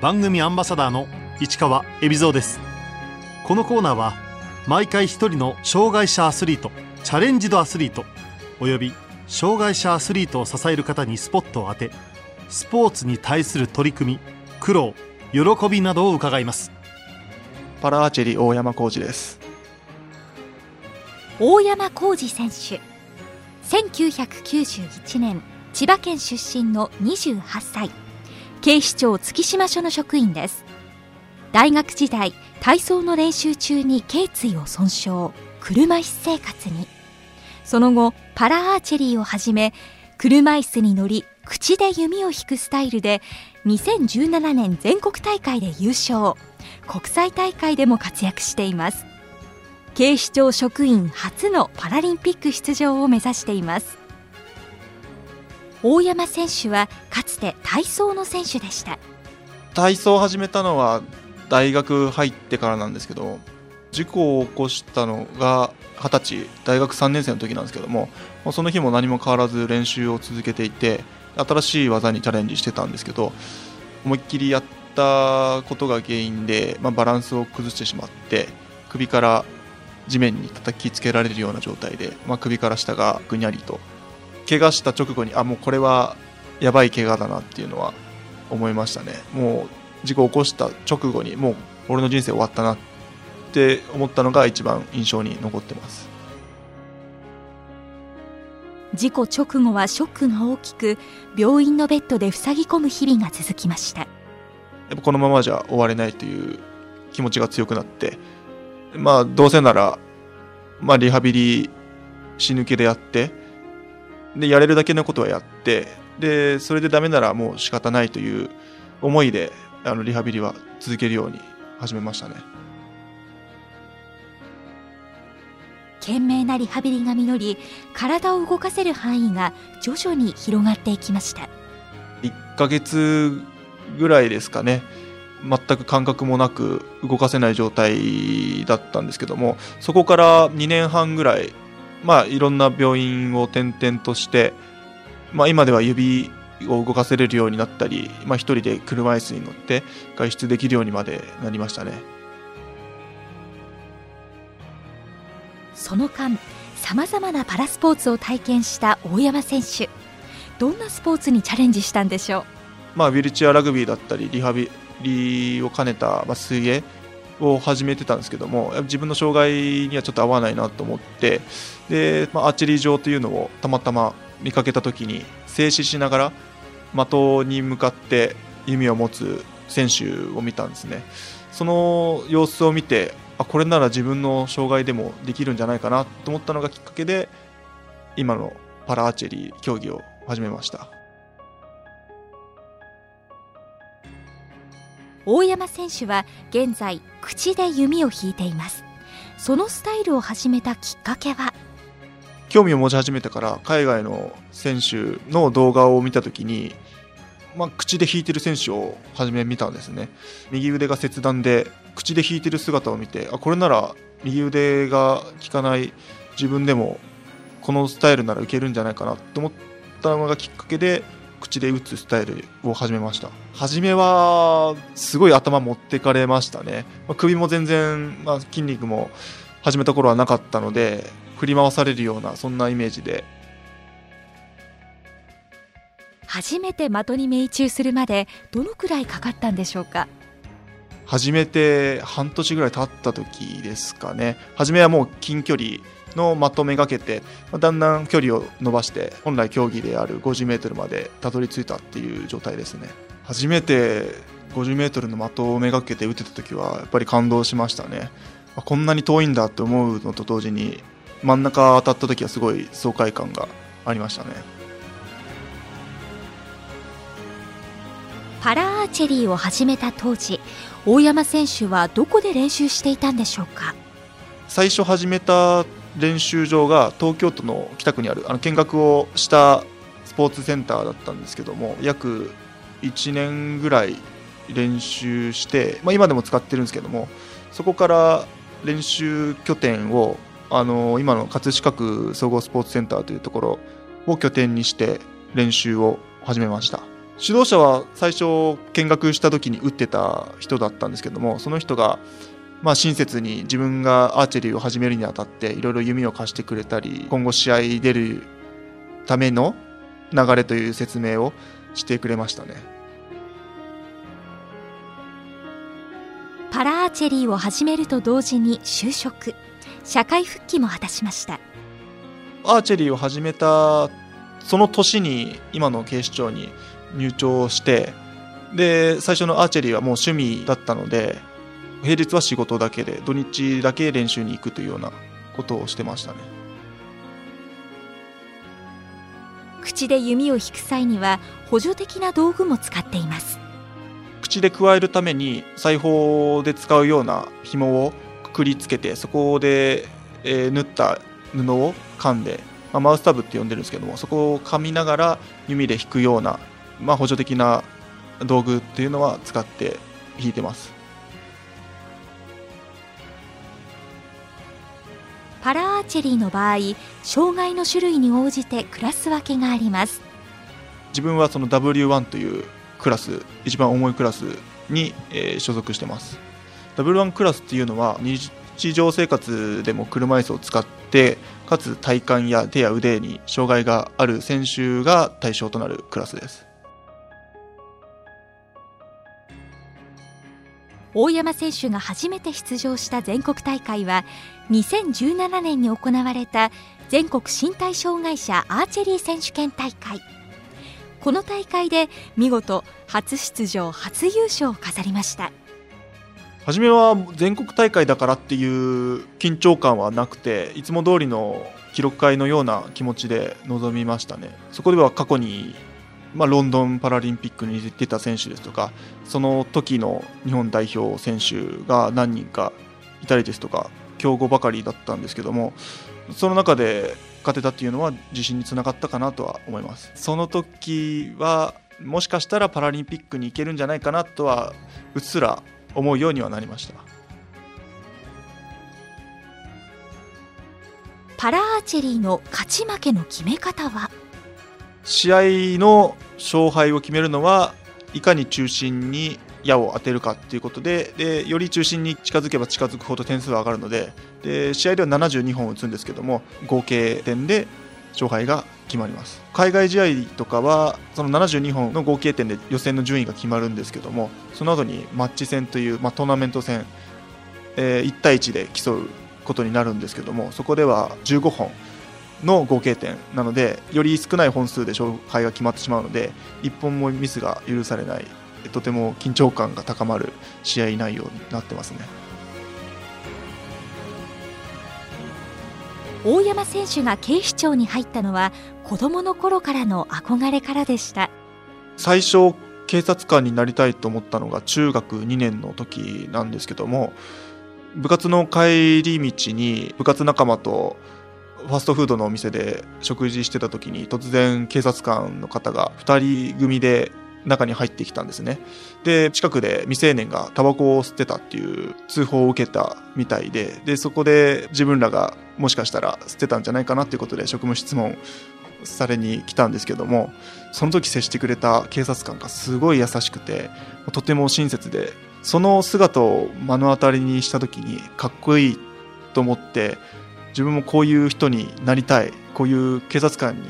番組アンバサダーの市川恵比蔵です。このコーナーは毎回一人の障害者アスリートチャレンジドアスリートおよび障害者アスリートを支える方にスポットを当てスポーツに対する取り組み苦労喜びなどを伺います。パラアーチェリー大山浩二です。大山浩二選手。1991年千葉県出身の28歳警視庁月島署の職員です。大学時代体操の練習中に頸椎を損傷車椅子生活に。その後パラアーチェリーをはじめ車椅子に乗り口で弓を引くスタイルで2017年全国大会で優勝。国際大会でも活躍しています。警視庁職員初のパラリンピック出場を目指しています。大山選手はかつて体操の選手でした。体操を始めたのは大学入ってからなんですけど事故を起こしたのが20歳大学3年生の時なんですけどもその日も何も変わらず練習を続けていて新しい技にチャレンジしてたんですけど思いっきりやったことが原因で、まあ、バランスを崩してしまって首から地面に叩きつけられるような状態で、まあ、首から下がぐにゃりと怪我した直後にあもうこれはやばい怪我だなっていうのは思いましたね。もう事故を起こした直後にもう俺の人生終わったなって思ったのが一番印象に残ってます。事故直後はショックが大きく病院のベッドで塞ぎ込む日々が続きました。やっぱこのままじゃ終われないという気持ちが強くなってまあどうせなら、まあ、リハビリ死ぬ気でやってでやれるだけのことはやってでそれでダメならもう仕方ないという思いであのリハビリは続けるように始めましたね。懸命なリハビリが実り体を動かせる範囲が徐々に広がっていきました。1ヶ月ぐらいですかね。全く感覚もなく動かせない状態だったんですけどもそこから2年半ぐらいまあいろんな病院を転々として、まあ、今では指を動かせれるようになったり、まあ、一人で車椅子に乗って外出できるようにまでなりましたね。その間さまざまなパラスポーツを体験した大山選手。どんなスポーツにチャレンジしたんでしょう？まあ、ウィルチェアラグビーだったりリハビリを兼ねた、まあ、水泳を始めてたんですけども自分の障害にはちょっと合わないなと思ってで、まあ、アーチェリー場というのをたまたま見かけた時に静止しながら的に向かって弓を持つ選手を見たんですね。その様子を見てあこれなら自分の障害でもできるんじゃないかなと思ったのがきっかけで今のパラアーチェリー競技を始めました。大山選手は現在口で弓を引いています。そのスタイルを始めたきっかけは？興味を持ち始めてから海外の選手の動画を見た時に、まあ、口で弾いてる選手を初め見たんですね。右腕が切断で口で弾いてる姿を見てあこれなら右腕が効かない自分でもこのスタイルならいけるんじゃないかなと思ったのがきっかけで口で打つスタイルを始めました。初めはすごい頭持ってかれましたね、まあ、首も全然、まあ、筋肉も始めた頃はなかったので振り回されるようなそんなイメージで。初めて的に命中するまでどのくらいかかったんでしょうか？初めて半年ぐらい経った時ですかね。初めはもう近距離の的めがけてだんだん距離を伸ばして本来競技である 50m までたどり着いたっていう状態ですね。初めて 50m の的をめがけて打てた時はやっぱり感動しましたね。こんなに遠いんだって思うのと同時に真ん中当たった時はすごい爽快感がありましたね。パラアーチェリーを始めた当時大山選手はどこで練習していたんでしょうか？最初始めた練習場が東京都の北区にあるあの見学をしたスポーツセンターだったんですけども約1年ぐらい練習して、まあ、今でも使ってるんですけどもそこから練習拠点をあの今の葛飾区総合スポーツセンターというところを拠点にして練習を始めました。指導者は最初見学した時に打ってた人だったんですけどもその人がまあ親切に自分がアーチェリーを始めるにあたっていろいろ弓を貸してくれたり今後試合出るための流れという説明をしてくれましたね。パラアーチェリーを始めると同時に就職。社会復帰も果たしました。アーチェリーを始めたその年に今の警視庁に入庁してで最初のアーチェリーはもう趣味だったので平日は仕事だけで土日だけ練習に行くというようなことをしてましたね。口で弓を引く際には補助的な道具も使っています。口で加えるために裁縫で使うような紐をくくりつけてそこで、えー縫った布を噛んで、まあ、マウスタブって呼んでるんですけどもそこを噛みながら弓で引くような、まあ、補助的な道具っていうのは使って引いてますパラアーチェリーの場合障害の種類に応じてクラス分けがあります。自分はその W1 というクラス一番重いクラスに、えー所属してます。W1 クラスっていうのは日常生活でも車椅子を使ってかつ体幹や手や腕に障害がある選手が対象となるクラスです。大山選手が初めて出場した全国大会は2017年に行われた全国身体障害者アーチェリー選手権大会。この大会で見事初出場初優勝を飾りました。初めは全国大会だからっていう緊張感はなくていつも通りの記録会のような気持ちで臨みましたね。そこでは過去に、まあ、ロンドンパラリンピックに出た選手ですとかその時の日本代表選手が何人かいたりですとか強豪ばかりだったんですけどもその中で勝てたっていうのは自信につながったかなとは思います。その時はもしかしたらパラリンピックに行けるんじゃないかなとはうっすら思うようにはなりました。パラアーチェリーの勝ち負けの決め方は？試合の勝敗を決めるのはいかに中心に矢を当てるかっていうことででより中心に近づけば近づくほど点数は上がるのでで試合では72本打つんですけども合計点で勝敗が決まります。海外試合とかはその72本の合計点で予選の順位が決まるんですけどもその後にマッチ戦という、まあ、トーナメント戦、えー1対1で競うことになるんですけどもそこでは15本の合計点なのでより少ない本数で勝敗が決まってしまうので1本もミスが許されないとても緊張感が高まる試合内容になってますね。大山選手が警視庁に入ったのは子供の頃からの憧れからでした。最初警察官になりたいと思ったのが中学2年の時なんですけども部活の帰り道に部活仲間とファストフードのお店で食事してた時に突然警察官の方が2人組で中に入ってきたんですね。で近くで未成年がタバコを吸ってたっていう通報を受けたみたいででそこで自分らがもしかしたら吸ってたんじゃないかなっていうことで職務質問されに来たんですけどもその時接してくれた警察官がすごい優しくてとても親切でその姿を目の当たりにした時にかっこいいと思って自分もこういう人になりたいこういう警察官に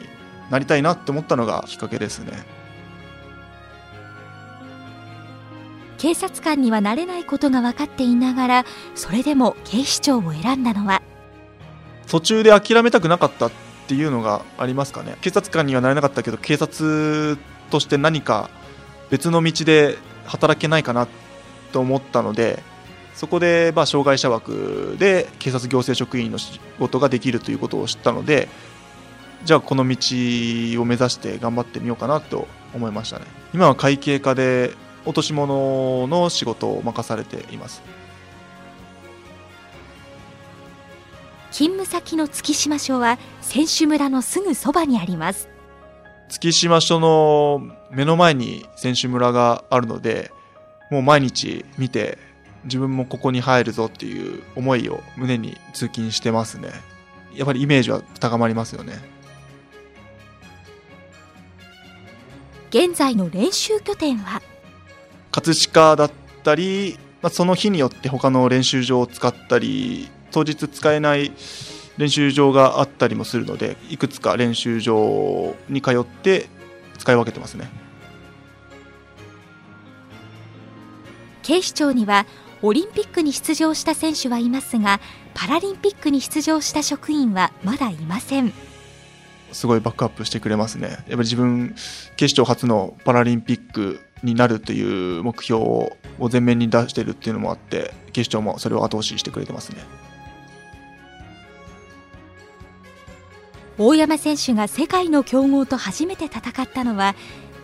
なりたいなって思ったのがきっかけですね。警察官にはなれないことが分かっていながらそれでも警視庁を選んだのは。途中で諦めたくなかったっていうのがありますかね。警察官にはなれなかったけど警察として何か別の道で働けないかなと思ったのでそこでまあ障害者枠で警察行政職員の仕事ができるということを知ったのでじゃあこの道を目指して頑張ってみようかなと思いましたね。今は会計課で落とし物の仕事を任されています。勤務先の月島署は選手村のすぐそばにあります。月島署の目の前に選手村があるのでもう毎日見て自分もここに入るぞっていう思いを胸に通勤してますね。やっぱりイメージは高まりますよね。現在の練習拠点は？葛飾だったり、まあ、その日によって他の練習場を使ったり当日使えない練習場があったりもするのでいくつか練習場に通って使い分けてますね。警視庁にはオリンピックに出場した選手はいますがパラリンピックに出場した職員はまだいません。すごいバックアップしてくれますね。やっぱり自分警視庁初のパラリンピックになるという目標を前面に出してるっていうのもあって警視庁もそれを後押ししてくれてますね。大山選手が世界の強豪と初めて戦ったのは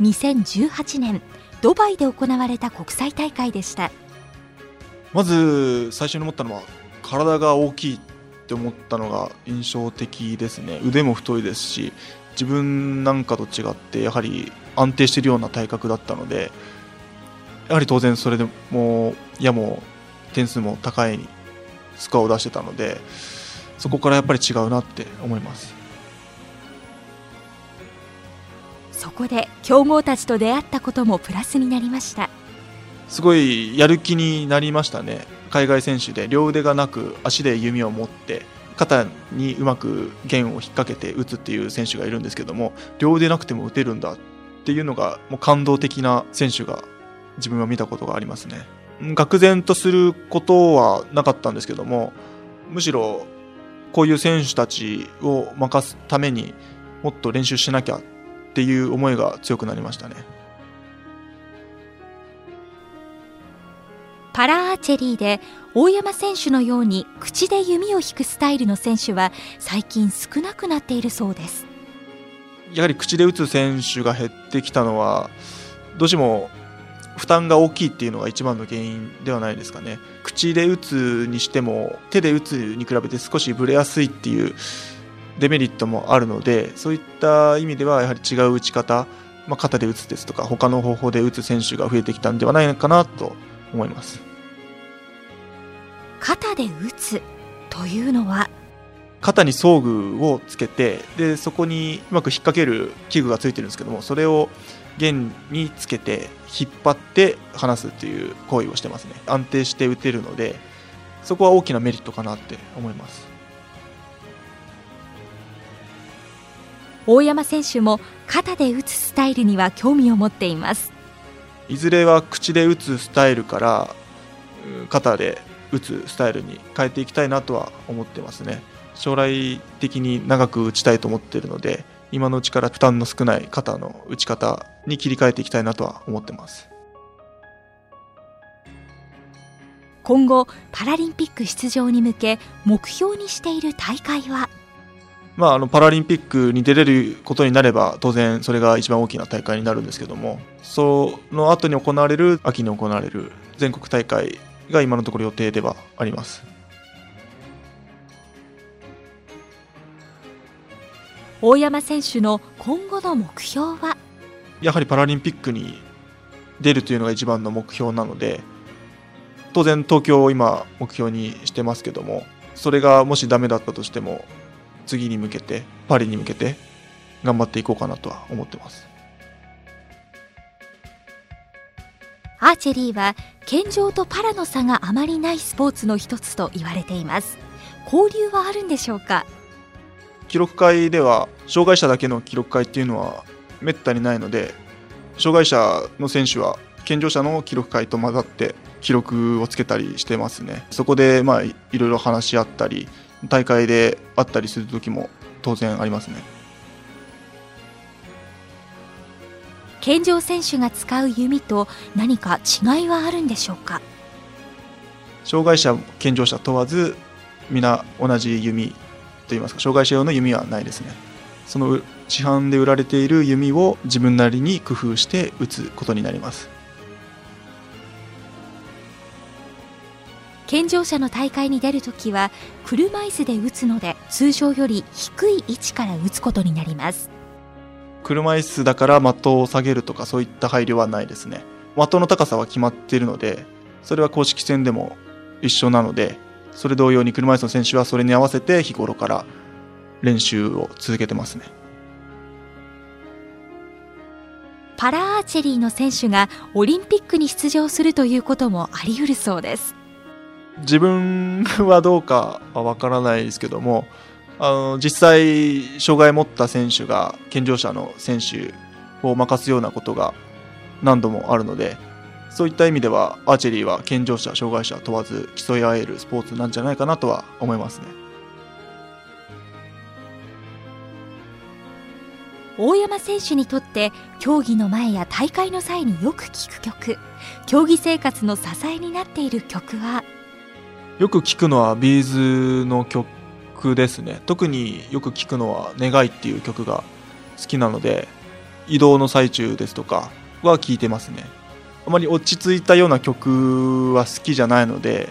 2018年ドバイで行われた国際大会でしたまず最初に思ったのは体が大きいって思ったのが印象的ですね。腕も太いですし自分なんかと違ってやはり安定しているような体格だったのでやはり当然それでも矢も点数も高いスコアを出してたのでそこからやっぱり違うなって思います。そこで強豪たちと出会ったこともプラスになりました。すごいやる気になりましたね。海外選手で。両腕がなく足で弓を持って肩にうまく弦を引っ掛けて打つっていう選手がいるんですけども両腕なくても打てるんだっていうのがもう感動的な選手が自分は見たことがありますね。愕然とすることはなかったんですけどもむしろこういう選手たちを任すためにもっと練習しなきゃっていう思いが強くなりましたね。パラアーチェリーで大山選手のように口で弓を引くスタイルの選手は最近少なくなっているそうです。やはり口で打つ選手が減ってきたのはどうしても負担が大きいっていうのが一番の原因ではないですかね。口で打つにしても手で打つに比べて少しブレやすいっていうデメリットもあるのでそういった意味ではやはり違う打ち方、まあ、肩で打つですとか他の方法で打つ選手が増えてきたんではないかなと思います。肩で打つというのは？肩に装具をつけてでそこにうまく引っ掛ける器具がついてるんですけどもそれを弦につけて引っ張って離すっていう行為をしてますね。安定して打てるのでそこは大きなメリットかなって思います。大山選手も肩で打つスタイルには興味を持っていますいずれは口で打つスタイルから肩で打つスタイルに変えていきたいなとは思ってますね。将来的に長く打ちたいと思っているので今のうちから負担の少ない肩の打ち方に切り替えていきたいなとは思ってます。今後パラリンピック出場に向け目標にしている大会は？まあ、あのパラリンピックに出れることになれば当然それが一番大きな大会になるんですけどもその後に行われる秋に行われる全国大会が今のところ予定ではあります。大山選手の今後の目標は？やはりパラリンピックに出るというのが一番の目標なので当然東京を今目標にしてますけどもそれがもしダメだったとしても次に向けてパリに向けて頑張っていこうかなとは思ってます。アーチェリーは健常とパラの差があまりないスポーツの一つと言われています。交流はあるんでしょうか？記録会では障害者だけの記録会っていうのはめったにないので障害者の選手は健常者の記録会と混ざって記録をつけたりしてますね。そこでまあいろいろ話し合ったり大会であったりする時も当然ありますね。健常選手が使う弓と何か違いはあるんでしょうか？障害者健常者問わず皆同じ弓といいますか障害者用の弓はないですね。その市販で売られている弓を自分なりに工夫して打つことになります健常者の大会に出るときは車椅子で打つので通常より低い位置から打つことになります。車椅子だから的を下げるとかそういった配慮はないですね。的の高さは決まっているのでそれは公式戦でも一緒なのでそれ同様に車椅子の選手はそれに合わせて日頃から練習を続けてますね。パラアーチェリーの選手がオリンピックに出場するということもあり得るそうです自分はどうかは分からないですけどもあの実際障害を持った選手が健常者の選手を任すようなことが何度もあるのでそういった意味ではアーチェリーは健常者障害者問わず競い合えるスポーツなんじゃないかなとは思いますね。大山選手にとって競技の前や大会の際によく聴く曲競技生活の支えになっている曲はよく聞くのはビーズの曲ですね。特によく聞くのは「願い」っていう曲が好きなので移動の最中ですとかは聴いてますね。あまり落ち着いたような曲は好きじゃないので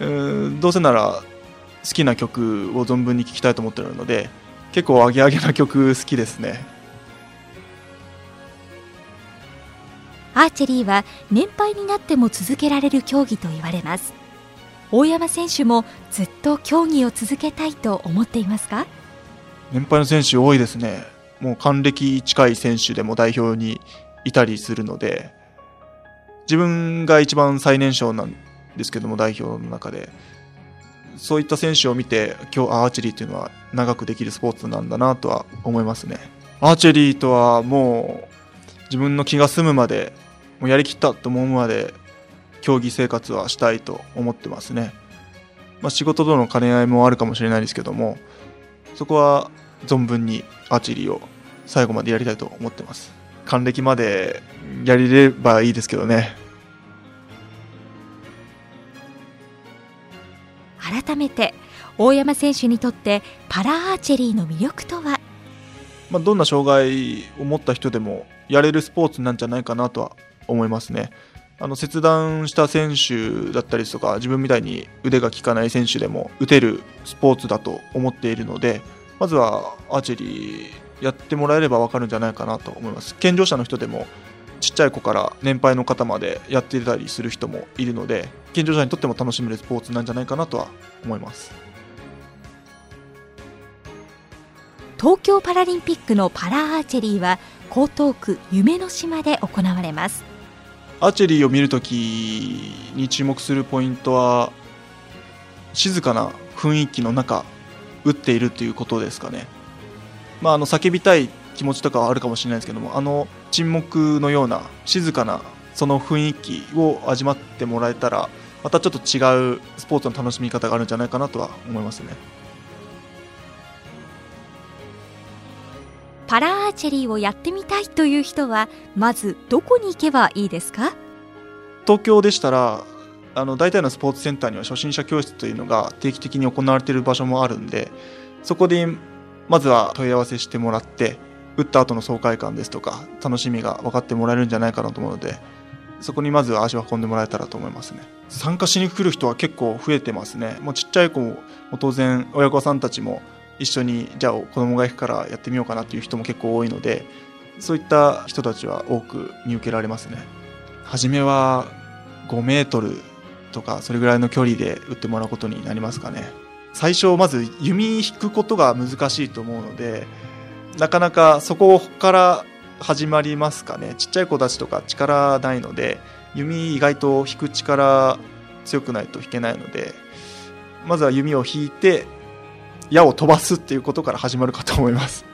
うんどうせなら好きな曲を存分に聴きたいと思ってるので結構アゲアゲな曲好きですね。アーチェリーは年配になっても続けられる競技と言われます。大山選手もずっと競技を続けたいと思っていますか？年配の選手多いですね。もう還暦近い選手でも代表にいたりするので自分が一番最年少なんですけども代表の中で。そういった選手を見て今日アーチェリーというのは長くできるスポーツなんだなとは思いますね。アーチェリーとはもう自分の気が済むまでもうやりきったと思うまで競技生活はしたいと思ってますね、まあ、仕事との兼ね合いもあるかもしれないですけどもそこは存分にアーチェリーを最後までやりたいと思ってます。還暦までやれればいいですけどね。改めて大山選手にとってパラアーチェリーの魅力とは、まあ、どんな障害を持った人でもやれるスポーツなんじゃないかなとは思いますねあの切断した選手だったりとか自分みたいに腕が効かない選手でも打てるスポーツだと思っているのでまずはアーチェリーやってもらえれば分かるんじゃないかなと思います。健常者の人でもちっちゃい子から年配の方までやっていたりする人もいるので健常者にとっても楽しめるスポーツなんじゃないかなとは思います。東京パラリンピックのパラアーチェリーは江東区夢の島で行われます。アーチェリーを見るときに注目するポイントは静かな雰囲気の中打っているということですかね、まあ、あの叫びたい気持ちとかはあるかもしれないですけどもあの沈黙のような静かなその雰囲気を味わってもらえたらまたちょっと違うスポーツの楽しみ方があるんじゃないかなとは思いますね。パラアーチェリーをやってみたいという人はまずどこに行けばいいですか？東京でしたらあの大体のスポーツセンターには初心者教室というのが定期的に行われている場所もあるんでそこでまずは問い合わせしてもらって打った後の爽快感ですとか楽しみが分かってもらえるんじゃないかなと思うのでそこにまずは足を運んでもらえたらと思いますね。参加しに来る人は結構増えてますね。もうちっちゃい子も当然親御さんたちも一緒にじゃあ子供が行くからやってみようかなっていう人も結構多いのでそういった人たちは多く見受けられますね。初めは5メートルとかそれぐらいの距離で打ってもらうことになりますかね。最初まず弓引くことが難しいと思うのでなかなかそこから始まりますかね。ちっちゃい子たちとか力ないので弓意外と引く力強くないと引けないのでまずは弓を引いて矢を飛ばすっていうことから始まるかと思います。